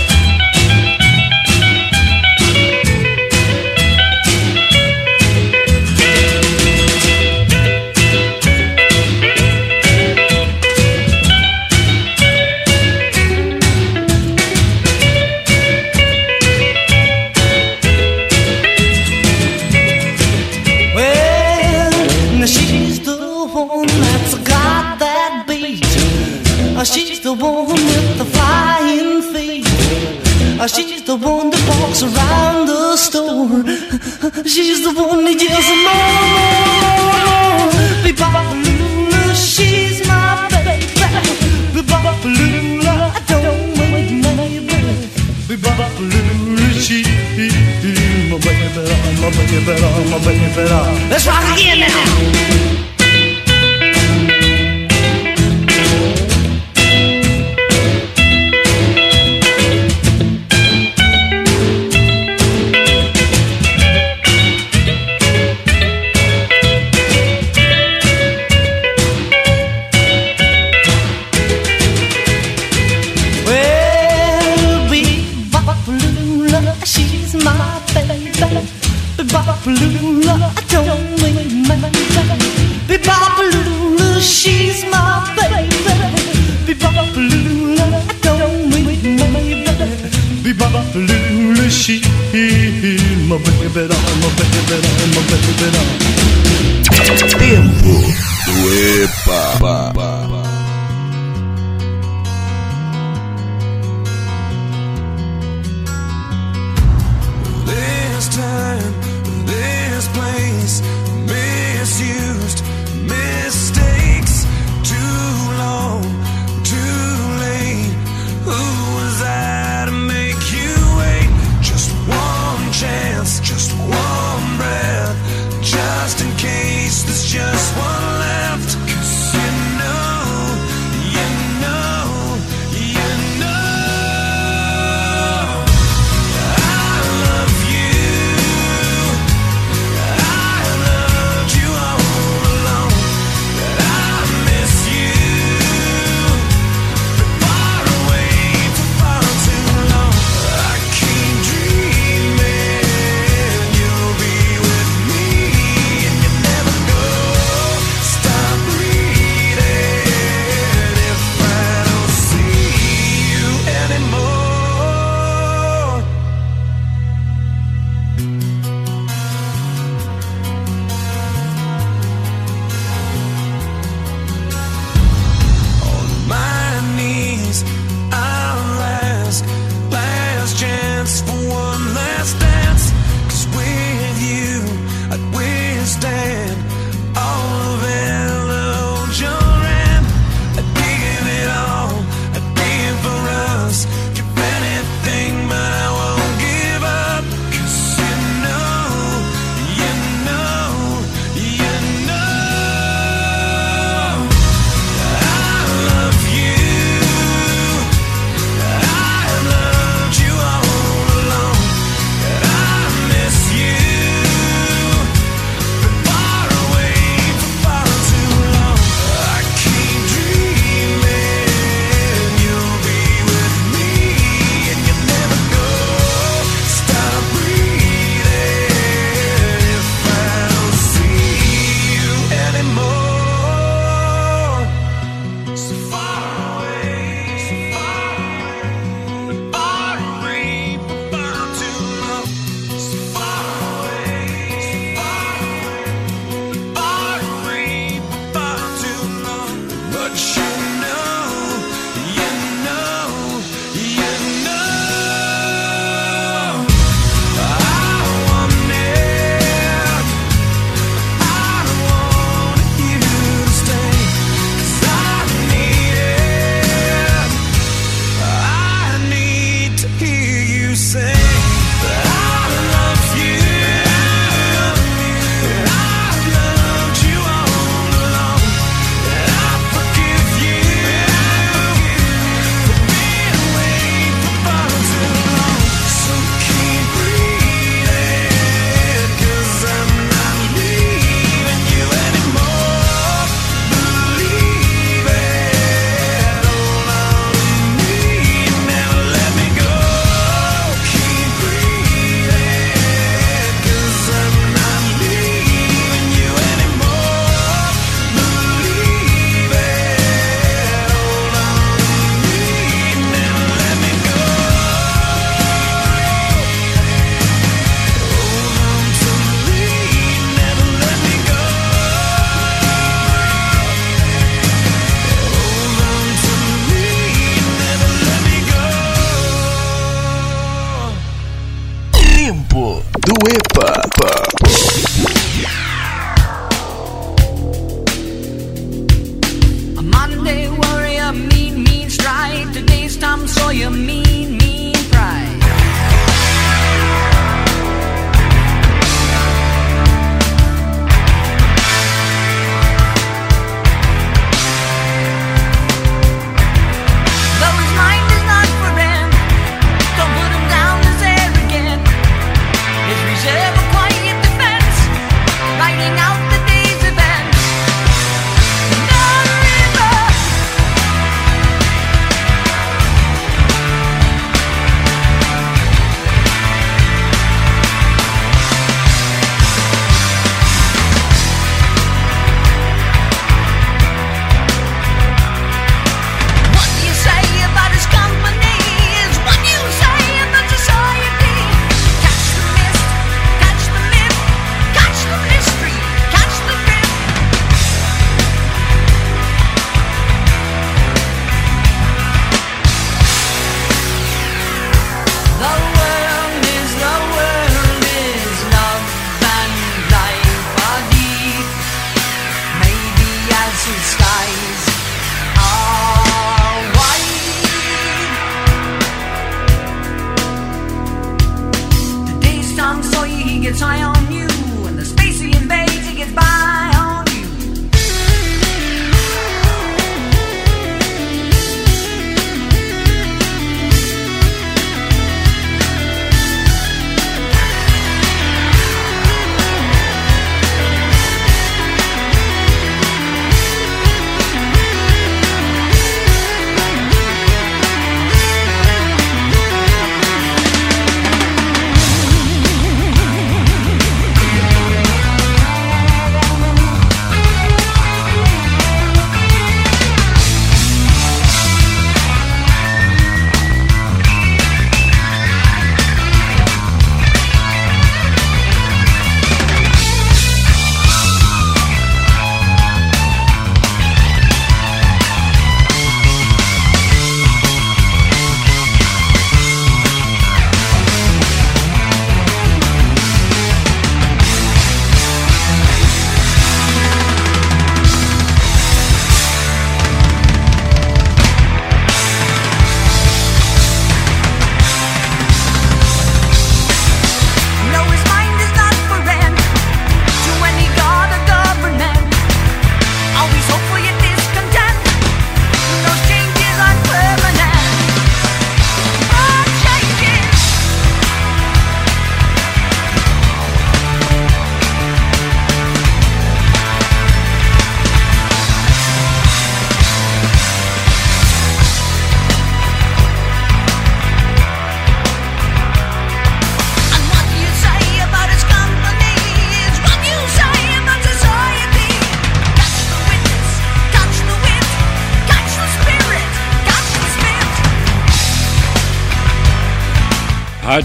She's the one that walks around the store. She's the one that yells more, more, more. She's my baby. I don't. Bebopalula, she's my baby, my baby, my baby. Let's rock again now. My baby, my baby, my baby.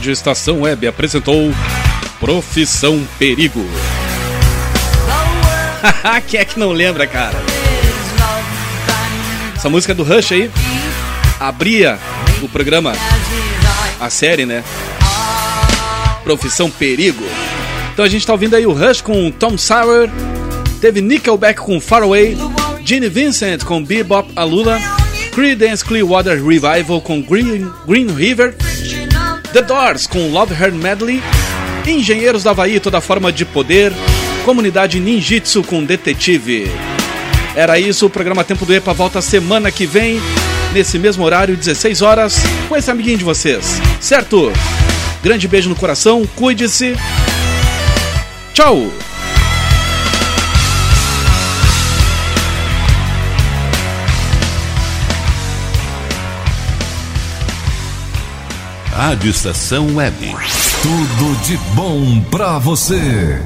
Rádio Estação Web apresentou Profissão Perigo. Quem é que não lembra, cara? Essa música do Rush aí abria o programa, a série, né? Profissão Perigo. Então a gente tá ouvindo aí o Rush com Tom Sawyer, teve Nickelback com Faraway, Gene Vincent com Bebop Alula, Creedence Clearwater Revival com Green, Green River, The Doors com Love Her Medley, Engenheiros da Havaí toda forma de poder, Comunidade Ninjitsu com Detetive. Era isso, o programa Tempo do EPA volta semana que vem, nesse mesmo horário, 16 horas, com esse amiguinho de vocês, certo? Grande beijo no coração, cuide-se. Tchau! Rádio Estação Web. Tudo de bom pra você.